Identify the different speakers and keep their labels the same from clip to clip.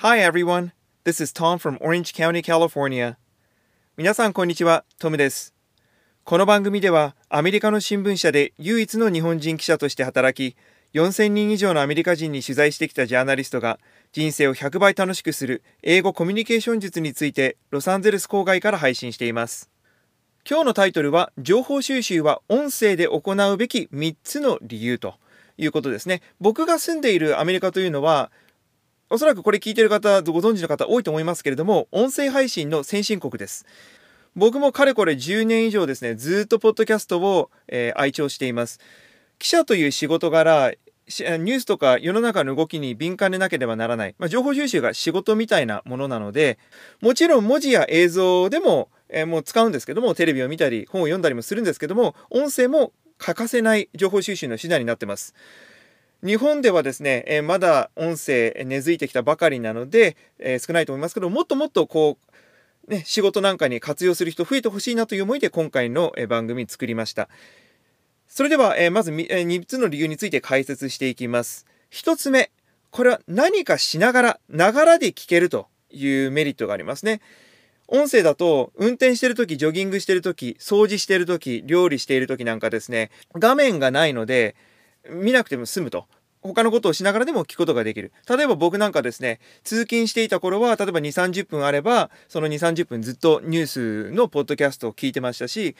Speaker 1: Hi everyone, this is Tom from Orange County, California. 皆さんこんにちは、トムです。この番組ではアメリカの新聞社で唯一の日本人記者として働き、4000人以上のアメリカ人に取材してきたジャーナリストが人生を100倍楽しくする英語コミュニケーション術についてロサンゼルス郊外から配信しています。今日のタイトルは情報収集は音声で行うべき3つの理由ということですね。僕が住んでいるアメリカというのはおそらくこれ聞いてる方ご存知の方多いと思いますけれども音声配信の先進国です。僕もかれこれ10年以上ですねずっとポッドキャストを、えー愛聴しています。記者という仕事柄ニュースとか世の中の動きに敏感でなければならない、まあ、情報収集が仕事みたいなものなのでもちろん文字や映像でも、えーもう使うんですけどもテレビを見たり本を読んだりもするんですけども音声も欠かせない情報収集の手段になってます。日本ではですね、えまだ音声根付いてきたばかりなので、え少ないと思いますけどもっともっとこう、ね、仕事なんかに活用する人増えてほしいなという思いで今回の番組作りました。それでは、えまず3つの理由について解説していきます。1つ目、これは何かしながら、ながらで聞けるというメリットがありますね。音声だと運転してる時ジョギングしてる時掃除してる時料理している時なんかですね画面がないので見なくても済むと。他のことをしながらでも聞くことができる。例えば僕なんかですね通勤していた頃は例えば2 3 0分あればその2 3 0分ずっとニュースのポッドキャストを聞いてましたし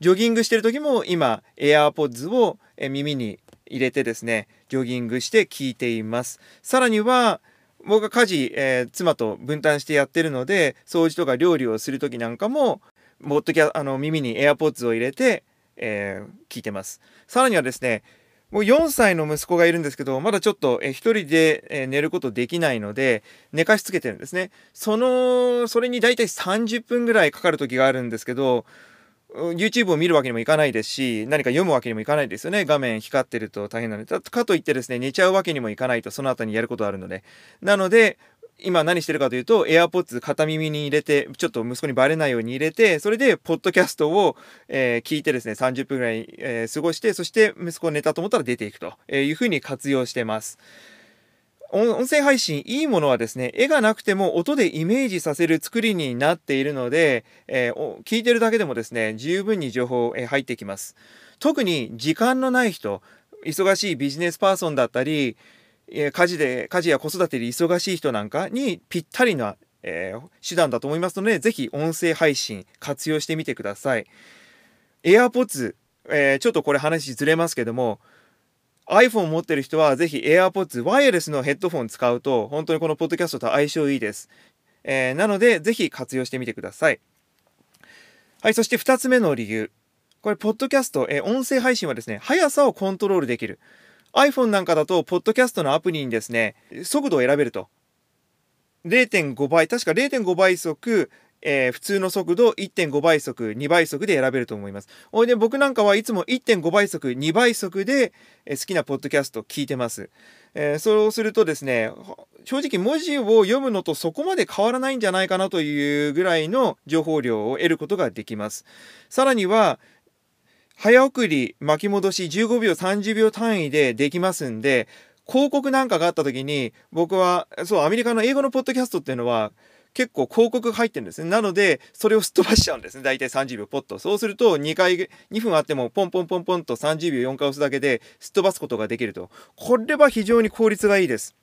Speaker 1: ジョギングしてる時も今 AirPods を耳に入れてですねジョギングして聞いています。さらには僕が家事、えー妻と分担してやってるので掃除とか料理をする時なんかもポッドキャあの耳に AirPods を入れて、えー聞いてます。さらにはですねもう4歳の息子がいるんですけどまだちょっとえー一人で寝ることできないので寝かしつけてるんですね。そのそれに大体30分ぐらいかかる時があるんですけど YouTube を見るわけにもいかないですし何か読むわけにもいかないですよね。画面光ってると大変なので。かといってですね寝ちゃうわけにもいかないとその後にやることあるので。なので今何してるかというと AirPods 片耳に入れてちょっと息子にバレないように入れてそれでポッドキャストを、えー聞いてですね30分ぐらい、えー過ごしてそして息子が寝たと思ったら出ていくというふうに活用してます。音声配信いいものはですね絵がなくても音でイメージさせる作りになっているので、えー聞いてるだけでもですね十分に情報、えー入ってきます特に時間のない人忙しいビジネスパーソンだったり、え家事で家事や子育てで忙しい人なんかにぴったりな、えー手段だと思いますのでぜひ音声配信活用してみてください。AirPods、えーちょっとこれ話ずれますけども iPhone 持ってる人はぜひ AirPods ワイヤレスのヘッドフォン使うと本当にこのポッドキャストと相性いいです、えーなのでぜひ活用してみてください。はいそして2つ目の理由。これポッドキャスト、え音声配信はですね速さをコントロールできる。iPhone なんかだとポッドキャストのアプリにですね速度を選べると0.5倍確か0.5倍速えー普通の速度1.5倍速2倍速で選べると思います。おいで僕なんかはいつも1.5倍速2倍速で、えー好きなポッドキャストを聞いてます。えーそうするとですね正直文字を読むのとそこまで変わらないんじゃないかなというぐらいの情報量を得ることができます。さらには早送り巻き戻し15秒30秒単位でできますんで広告なんかがあった時に僕はそうアメリカの英語のポッドキャストっていうのは結構広告入ってるんですね。なのでそれをすっ飛ばしちゃうんですね。大体30秒ポッとそうすると2回2分あってもポンポンポンポンと30秒4回押すだけですっ飛ばすことができると。これは非常に効率がいいです。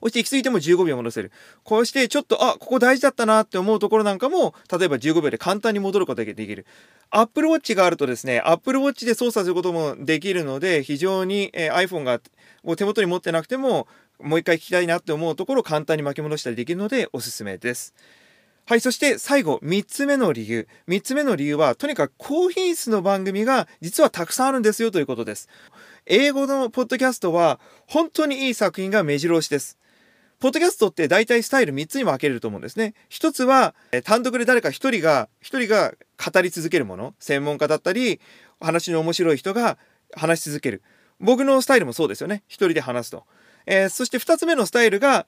Speaker 1: そして行き過ぎても15秒戻せるこうしてちょっとあここ大事だったなって思うところなんかも例えば15秒で簡単に戻ることができる Apple Watch があるとですね Apple Watch で操作することもできるので非常に、えー iPhone がを手元に持ってなくてももう一回聞きたいなって思うところを簡単に巻き戻したりできるのでおすすめです。はい、そして最後、3つ目の理由。3つ目の理由は、とにかく高品質の番組が実はたくさんあるんですよということです。英語のポッドキャストは本当にいい作品が目白押しです。ポッドキャストって大体スタイル3つに分けれると思うんですね。一つはえ単独で誰か一人が一人が語り続けるもの、専門家だったり、話の面白い人が話し続ける。僕のスタイルもそうですよね。一人で話すと。えーそして2つ目のスタイルが、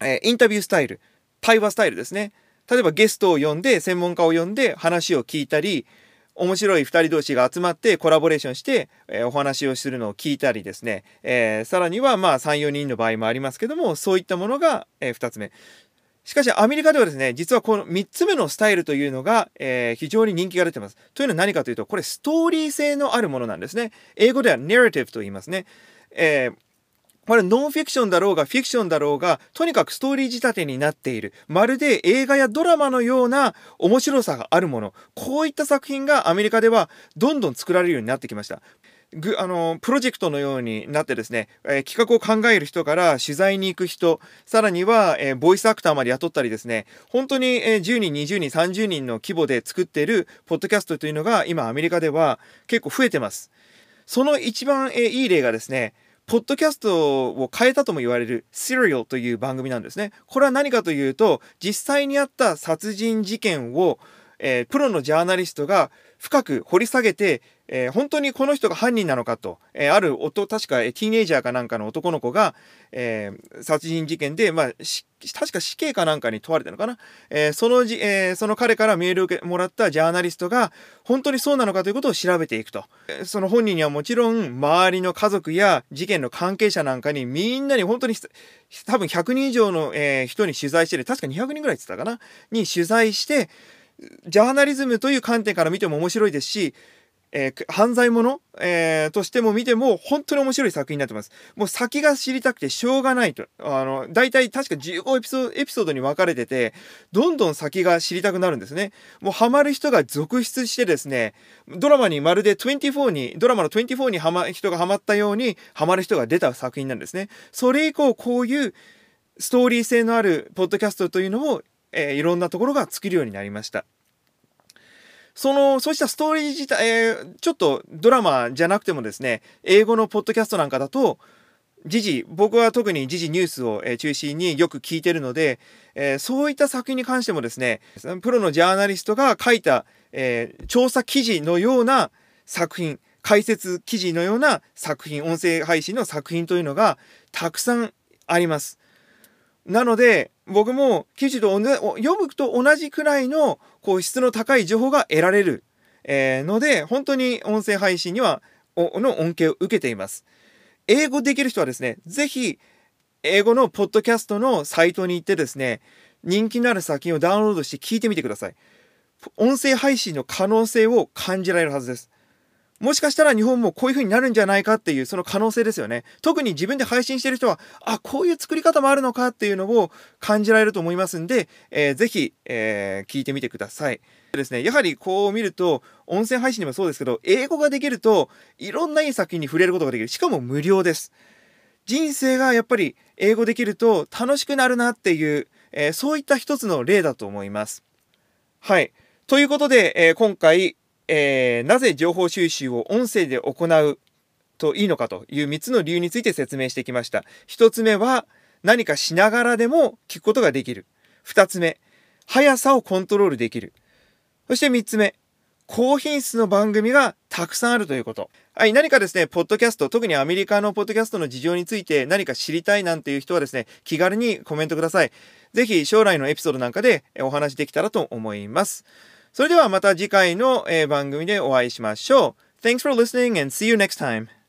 Speaker 1: えーインタビュースタイル対話スタイルですね例えばゲストを呼んで専門家を呼んで話を聞いたり面白い2人同士が集まってコラボレーションして、えー、お話をするのを聞いたりですね、えー、さらにはまあ34人の場合もありますけどもそういったものが、えー、2つ目。しかしアメリカではですね実はこの3つ目のスタイルというのが、え、非常に人気が出てます。というのは何かというとこれストーリー性のあるものなんですね。英語では narrative と言いますね、えーこれノンフィクションだろうがフィクションだろうがとにかくストーリー仕立てになっている。まるで映画やドラマのような面白さがあるもの。こういった作品がアメリカではどんどん作られるようになってきました。ぐあのプロジェクトのようになってですね、えー、企画を考える人から取材に行く人さらには、えー、ボイスアクターまで雇ったりですね本当に、えー、10人20人30人の規模で作っているポッドキャストというのが今アメリカでは結構増えてます。その一番、えー、いい例がですねポッドキャストを変えたとも言われる Serial という番組なんですね。これは何かというと、実際にあった殺人事件を、えー、プロのジャーナリストが深く掘り下げて、えー、本当にこの人が犯人なのかと、えー、ある夫確かティーネイジャーかなんかの男の子が、えー、殺人事件で、まあ、確か死刑かなんかに問われたのかな、えそのじ、えその彼からメールをもらったジャーナリストが本当にそうなのかということを調べていくと、その本人にはもちろん周りの家族や事件の関係者なんかにみんなに本当に多分100人以上の、え人に取材してる確か200人ぐらいって言ってたかな。に取材してジャーナリズムという観点から見ても面白いですし、えー、犯罪者、えー、としても見ても本当に面白い作品になってます。もう先が知りたくてしょうがないと。あの、大体確か15エピソードエピソードに分かれてて、どんどん先が知りたくなるんですね。もうハマる人が続出してですね、ドラマにまるで24に、ドラマの24にハマ人がハマったようにハマる人が出た作品なんですね。それ以降こういうストーリー性のあるポッドキャストというのをえー、いろんなところが作るようになりました。その、そうしたストーリー自体、えー、ちょっとドラマじゃなくてもですね、英語のポッドキャストなんかだと、時事、僕は特に時事ニュースを、中心によく聞いてるので、えー、そういった作品に関してもですね、プロのジャーナリストが書いた、えー、調査記事のような作品、解説記事のような作品、音声配信の作品というのがたくさんあります。なので、僕も記事と読むと同じくらいのこう質の高い情報が得られる、えー、ので、本当に音声配信にはの恩恵を受けています。英語できる人はですね、ぜひ英語のポッドキャストのサイトに行ってですね、人気のある作品をダウンロードして聞いてみてください。音声配信の可能性を感じられるはずです。もしかしたら日本もこういう風になるんじゃないかっていうその可能性ですよね。特に自分で配信してる人は、あ、こういう作り方もあるのかっていうのを感じられると思いますんで、えー、ぜひ、えー、聞いてみてください。ですね、やはりこう見ると、音声配信でもそうですけど、英語ができると、いろんないい作品に触れることができる。しかも無料です。人生がやっぱり英語できると楽しくなるなっていう、えー、そういった一つの例だと思います。はい。ということで、えー、今回、えー、なぜ情報収集を音声で行うといいのかという3つの理由について説明してきました。1つ目は何かしながらでも聞くことができる。2つ目、速さをコントロールできる。そして3つ目、高品質の番組がたくさんあるということ。はい、何かですね、ポッドキャスト、特にアメリカのポッドキャストの事情について何か知りたいなんていう人はですね、気軽にコメントください。ぜひ将来のエピソードなんかでお話できたらと思います。それではまた次回の、番組でお会いしましょう。Thanks for listening and see you next time.